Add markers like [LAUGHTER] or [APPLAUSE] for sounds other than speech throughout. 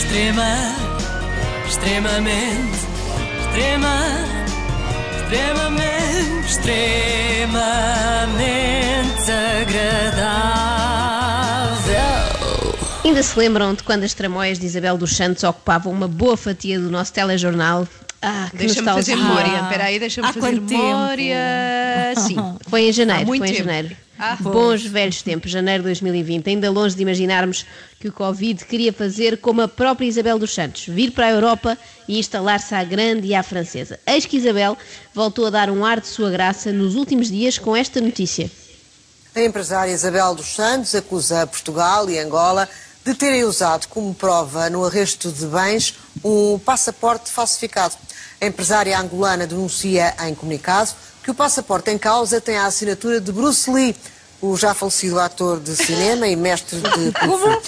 Extrema, extremamente, extrema, extremamente, extremamente agradável. Ainda se lembram de quando as tramóias de Isabel dos Santos ocupavam uma boa fatia do nosso telejornal? Ah, que Deixa-me fazer memória. Espera aí, deixa-me fazer memória. Sim. Foi em janeiro, Há muito foi em tempo. janeiro. Ah, Bons velhos tempos, janeiro de 2020. Ainda longe de imaginarmos que o Covid queria fazer como a própria Isabel dos Santos, vir para a Europa e instalar-se à grande e à francesa. Eis que Isabel voltou a dar um ar de sua graça nos últimos dias com esta notícia. A empresária Isabel dos Santos acusa Portugal e Angola de terem usado como prova no arresto de bens um passaporte falsificado. A empresária angolana denuncia em comunicado que o passaporte em causa tem a assinatura de Bruce Lee, o já falecido ator de cinema e mestre de [LAUGHS] Kung Fu.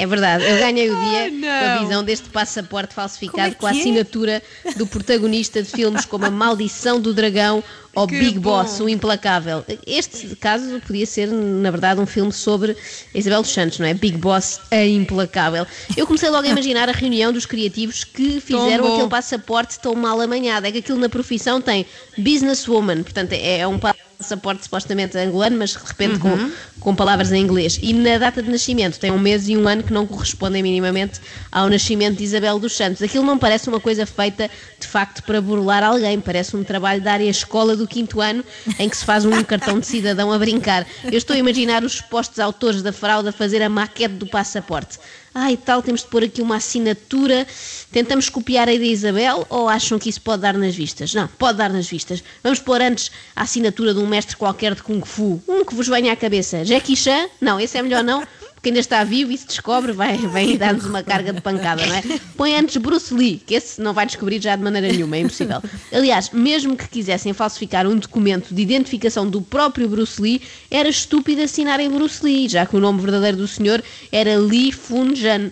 É verdade, eu ganhei o dia Ai, com a visão deste passaporte falsificado é com a é? assinatura do protagonista de filmes como A Maldição do Dragão ou Que Big bom. Boss, o Implacável. Este caso podia ser, na verdade, um filme sobre Isabel dos Santos, não é? Big Boss, a Implacável. Eu comecei logo a imaginar a reunião dos criativos que fizeram aquele passaporte tão mal amanhado. É que aquilo na profissão tem businesswoman, portanto é é um passaporte supostamente angolano, mas de repente com, com palavras em inglês. E na data de nascimento tem um mês e um ano que não correspondem minimamente ao nascimento de Isabel dos Santos. Aquilo não parece uma coisa feita de facto para burlar alguém, parece um trabalho da área escola do quinto ano em que se faz um cartão de cidadão a brincar. Eu estou a imaginar os supostos autores da fraude a fazer a maquete do passaporte. Ah, e tal, temos de pôr aqui uma assinatura. Tentamos copiar a da Isabel ou acham que isso pode dar nas vistas? Não, pode dar nas vistas. Vamos pôr antes a assinatura de um mestre qualquer de Kung Fu. Um que vos venha à cabeça. Jackie Chan? Não, esse é melhor não. Porque ainda está vivo e se descobre, vai, vai dar-nos uma carga de pancada, não é? Põe antes Bruce Lee, que esse não vai descobrir já de maneira nenhuma, é impossível. Aliás, mesmo que quisessem falsificar um documento de identificação do próprio Bruce Lee, era estúpido assinarem Bruce Lee, já que o nome verdadeiro do senhor era Lee Fun-jan.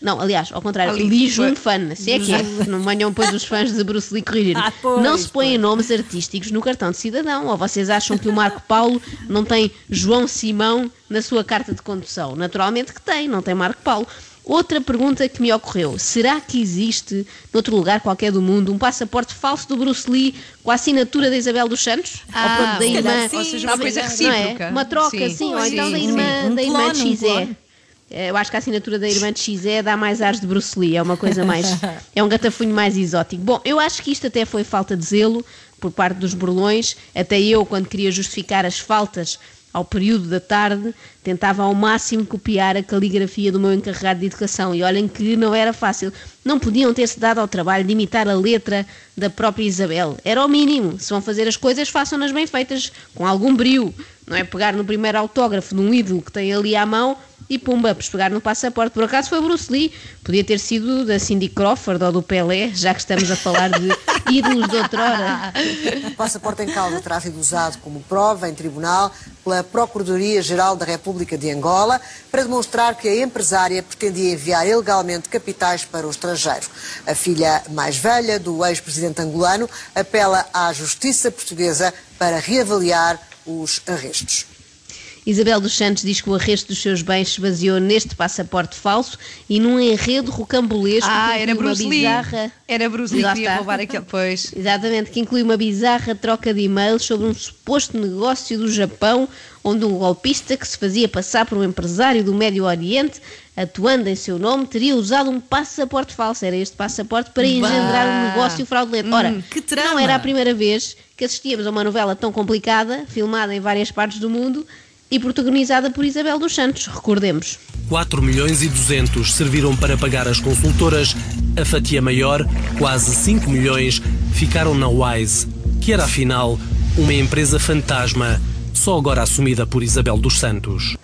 Não, aliás, ao contrário, Ali, Lee foi- Jun-fan, assim é que é. Não venham depois os fãs de Bruce Lee corrigir. Ah, pois, não se põem nomes artísticos no cartão de cidadão. Ou vocês acham que o Marco Paulo não tem João Simão na sua carta de condução? Naturalmente que tem, não tem Marco Paulo. Outra pergunta que me ocorreu: será que existe, noutro lugar qualquer do mundo, um passaporte falso do Bruce Lee com a assinatura da Isabel dos Santos? Ah, ou pronto, da se irmã, sim. Ou seja, uma coisa não é? recíproca. Uma troca, Sim. sim, ou Sim, então da sim. irmã, Um da irmã clone, de um. Eu acho que a assinatura da irmã de Xé dá mais ares de Bruce Lee, é uma coisa mais. [LAUGHS] é um gatafunho mais exótico. Bom, eu acho que isto até foi falta de zelo por parte dos burlões. Até eu, quando queria justificar as faltas ao período da tarde, tentava ao máximo copiar a caligrafia do meu encarregado de educação. E olhem que não era fácil. Não podiam ter-se dado ao trabalho de imitar a letra da própria Isabel. Era o mínimo. Se vão fazer as coisas, façam-nas bem feitas, com algum brio. Não é pegar no primeiro autógrafo de um ídolo que tem ali à mão e pumba, pegar no passaporte. Por acaso foi Bruce Lee, podia ter sido da Cindy Crawford ou do Pelé, já que estamos a falar de [LAUGHS] ídolos de outrora. O passaporte em causa terá sido usado como prova em tribunal pela Procuradoria-Geral da República de Angola para demonstrar que a empresária pretendia enviar ilegalmente capitais para o estrangeiro. A filha mais velha do ex-presidente angolano apela à justiça portuguesa para reavaliar os arrestos. Isabel dos Santos diz que o arresto dos seus bens se baseou neste passaporte falso e num enredo rocambolesco Ah, que era inclui uma Bruce Lee. bizarra... Era Bruce Lee que está. roubar aquele. Pois. [LAUGHS] Exatamente, que inclui uma bizarra troca de e-mails sobre um suposto negócio do Japão, onde um golpista que se fazia passar por um empresário do Médio Oriente, atuando em seu nome, teria usado um passaporte falso. Era este passaporte para engendrar um negócio fraudulento. Ora, Hum, que trama. não era a primeira vez que assistíamos a uma novela tão complicada, filmada em várias partes do mundo e protagonizada por Isabel dos Santos, recordemos. 4 milhões e 200 serviram para pagar as consultoras. A fatia maior, quase 5 milhões, ficaram na Wise, que era afinal uma empresa fantasma, só agora assumida por Isabel dos Santos.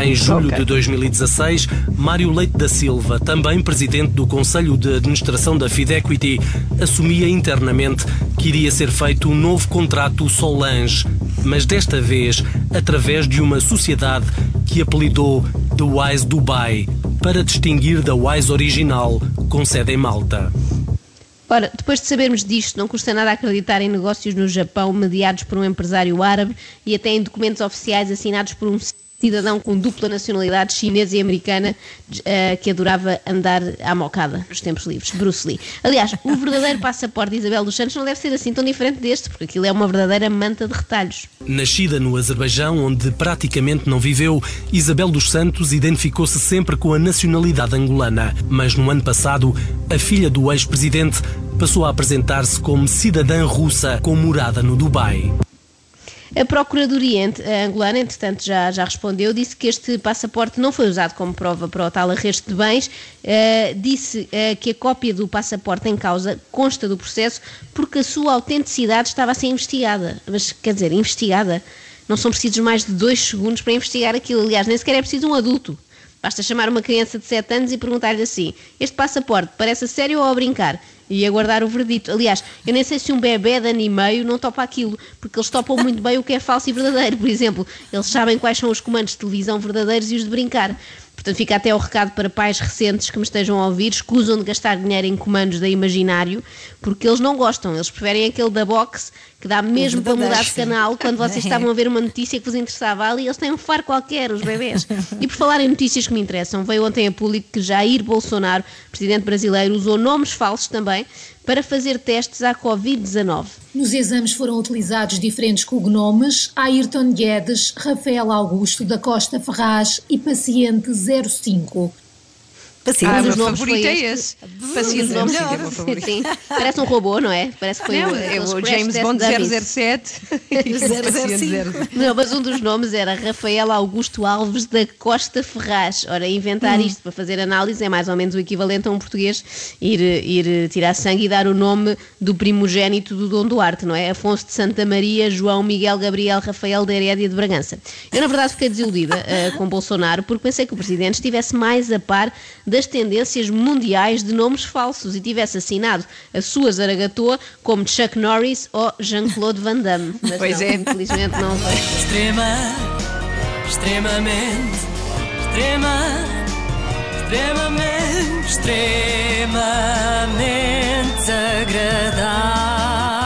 Em julho de 2016, Mário Leite da Silva, também presidente do Conselho de Administração da Fidequity, assumia internamente que iria ser feito um novo contrato Solange, mas desta vez através de uma sociedade que apelidou The Wise Dubai, para distinguir da Wise original, com sede em Malta. Ora, depois de sabermos disto, não custa nada acreditar em negócios no Japão mediados por um empresário árabe e até em documentos oficiais assinados por um cidadão com dupla nacionalidade chinesa e americana eh, que adorava andar à mocada nos tempos livres, Bruce Lee. Aliás, o verdadeiro passaporte de Isabel dos Santos não deve ser assim tão diferente deste, porque aquilo é uma verdadeira manta de retalhos. Nascida no Azerbaijão, onde praticamente não viveu, Isabel dos Santos identificou-se sempre com a nacionalidade angolana. Mas no ano passado, a filha do ex-presidente passou a apresentar-se como cidadã russa com morada no Dubai. A Procuradoria angolana, entretanto, já, já respondeu, disse que este passaporte não foi usado como prova para o tal arresto de bens, uh, disse uh, que a cópia do passaporte em causa consta do processo porque a sua autenticidade estava a ser investigada. Mas, quer dizer, investigada? Não são precisos mais de dois segundos para investigar aquilo. Aliás, nem sequer é preciso um adulto. Basta chamar uma criança de 7 anos e perguntar-lhe assim: Este passaporte parece a sério ou a brincar? E aguardar o verdito. Aliás, eu nem sei se um bebê de ano e meio não topa aquilo, porque eles topam muito bem o que é falso e verdadeiro. Por exemplo, eles sabem quais são os comandos de televisão verdadeiros e os de brincar. Portanto, fica até o recado para pais recentes que me estejam a ouvir, escusam de gastar dinheiro em comandos da Imaginário, porque eles não gostam, eles preferem aquele da Box que dá mesmo para mudar de canal quando [LAUGHS] vocês estavam a ver uma notícia que vos interessava ali, eles têm um faro qualquer, os bebês. [LAUGHS] E por falar em notícias que me interessam, veio ontem a público que Jair Bolsonaro, presidente brasileiro, usou nomes falsos também para fazer testes à Covid-19. Nos exames foram utilizados diferentes cognomes: Ayrton Guedes, Rafael Augusto da Costa Ferraz e paciente 05. Paciente. Ah, o meu favorito é esse. Paciente é melhor. Sim. Parece um robô, não é? Parece que foi não, o, é o James Bond 007. 005. [LAUGHS] Não, mas um dos nomes era Rafael Augusto Alves da Costa Ferraz. Ora, inventar hum. isto para fazer análise é mais ou menos o equivalente a um português ir, ir tirar sangue e dar o nome do primogênito do Dom Duarte, não é? Afonso de Santa Maria, João Miguel Gabriel Rafael de Herédia de Bragança. Eu, na verdade, fiquei desiludida uh, com Bolsonaro porque pensei que o presidente estivesse mais a par das tendências mundiais de nomes falsos e tivesse assinado a sua zaragatua como Chuck Norris ou Jean-Claude Van Damme. Mas pois não, é. Infelizmente não foi. Extrema, extremamente, extrema, extremamente, extremamente agradável.